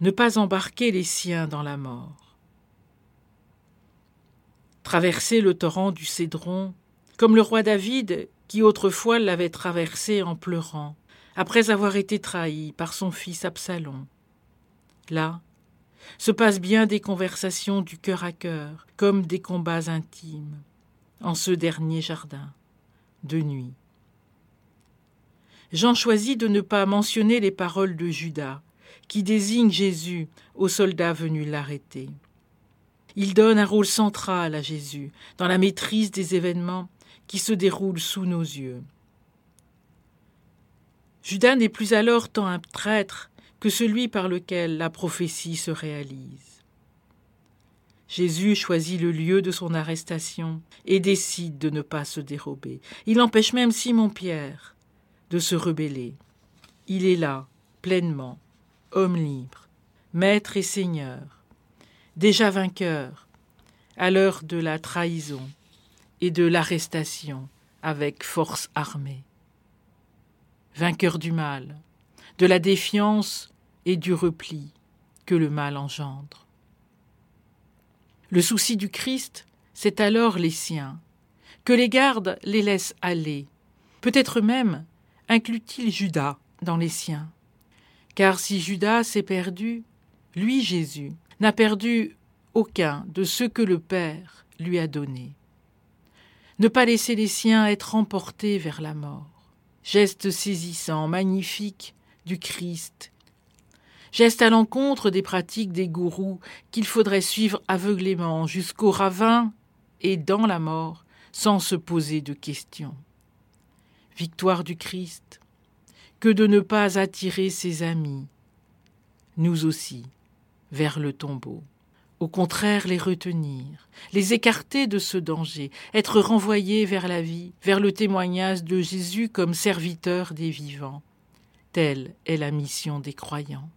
ne pas embarquer les siens dans la mort. Traverser le torrent du Cédron, comme le roi David qui autrefois l'avait traversé en pleurant, après avoir été trahi par son fils Absalom. Là se passent bien des conversations du cœur à cœur, comme des combats intimes, en ce dernier jardin, de nuit. Jean choisit de ne pas mentionner les paroles de Judas, qui désigne Jésus aux soldats venus l'arrêter. Il donne un rôle central à Jésus dans la maîtrise des événements qui se déroulent sous nos yeux. Judas n'est plus alors tant un traître que celui par lequel la prophétie se réalise. Jésus choisit le lieu de son arrestation et décide de ne pas se dérober. Il empêche même Simon-Pierre de se rebeller. Il est là, pleinement, homme libre, maître et seigneur, déjà vainqueur, à l'heure de la trahison et de l'arrestation avec force armée. Vainqueur du mal, de la défiance et du repli que le mal engendre. Le souci du Christ, c'est alors les siens, que les gardes les laissent aller, peut-être même inclut-il Judas dans les siens. Car si Judas s'est perdu, lui Jésus n'a perdu aucun de ceux que le Père lui a donnés. Ne pas laisser les siens être emportés vers la mort. Geste saisissant, magnifique du Christ. Geste à l'encontre des pratiques des gourous qu'il faudrait suivre aveuglément jusqu'au ravin et dans la mort sans se poser de questions. Victoire du Christ, que de ne pas attirer ses amis, nous aussi, vers le tombeau. Au contraire, les retenir, les écarter de ce danger, être renvoyés vers la vie, vers le témoignage de Jésus comme serviteur des vivants. Telle est la mission des croyants.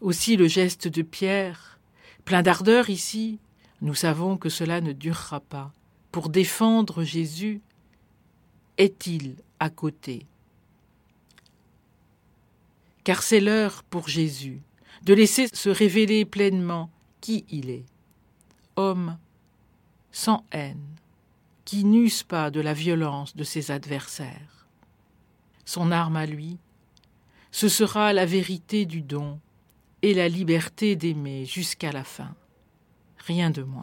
Aussi le geste de Pierre, plein d'ardeur ici, nous savons que cela ne durera pas. Pour défendre Jésus, est-il à côté Car c'est l'heure pour Jésus de laisser se révéler pleinement qui il est. Homme sans haine, qui n'use pas de la violence de ses adversaires. Son arme à lui, ce sera la vérité du don et la liberté d'aimer jusqu'à la fin. Rien de moins.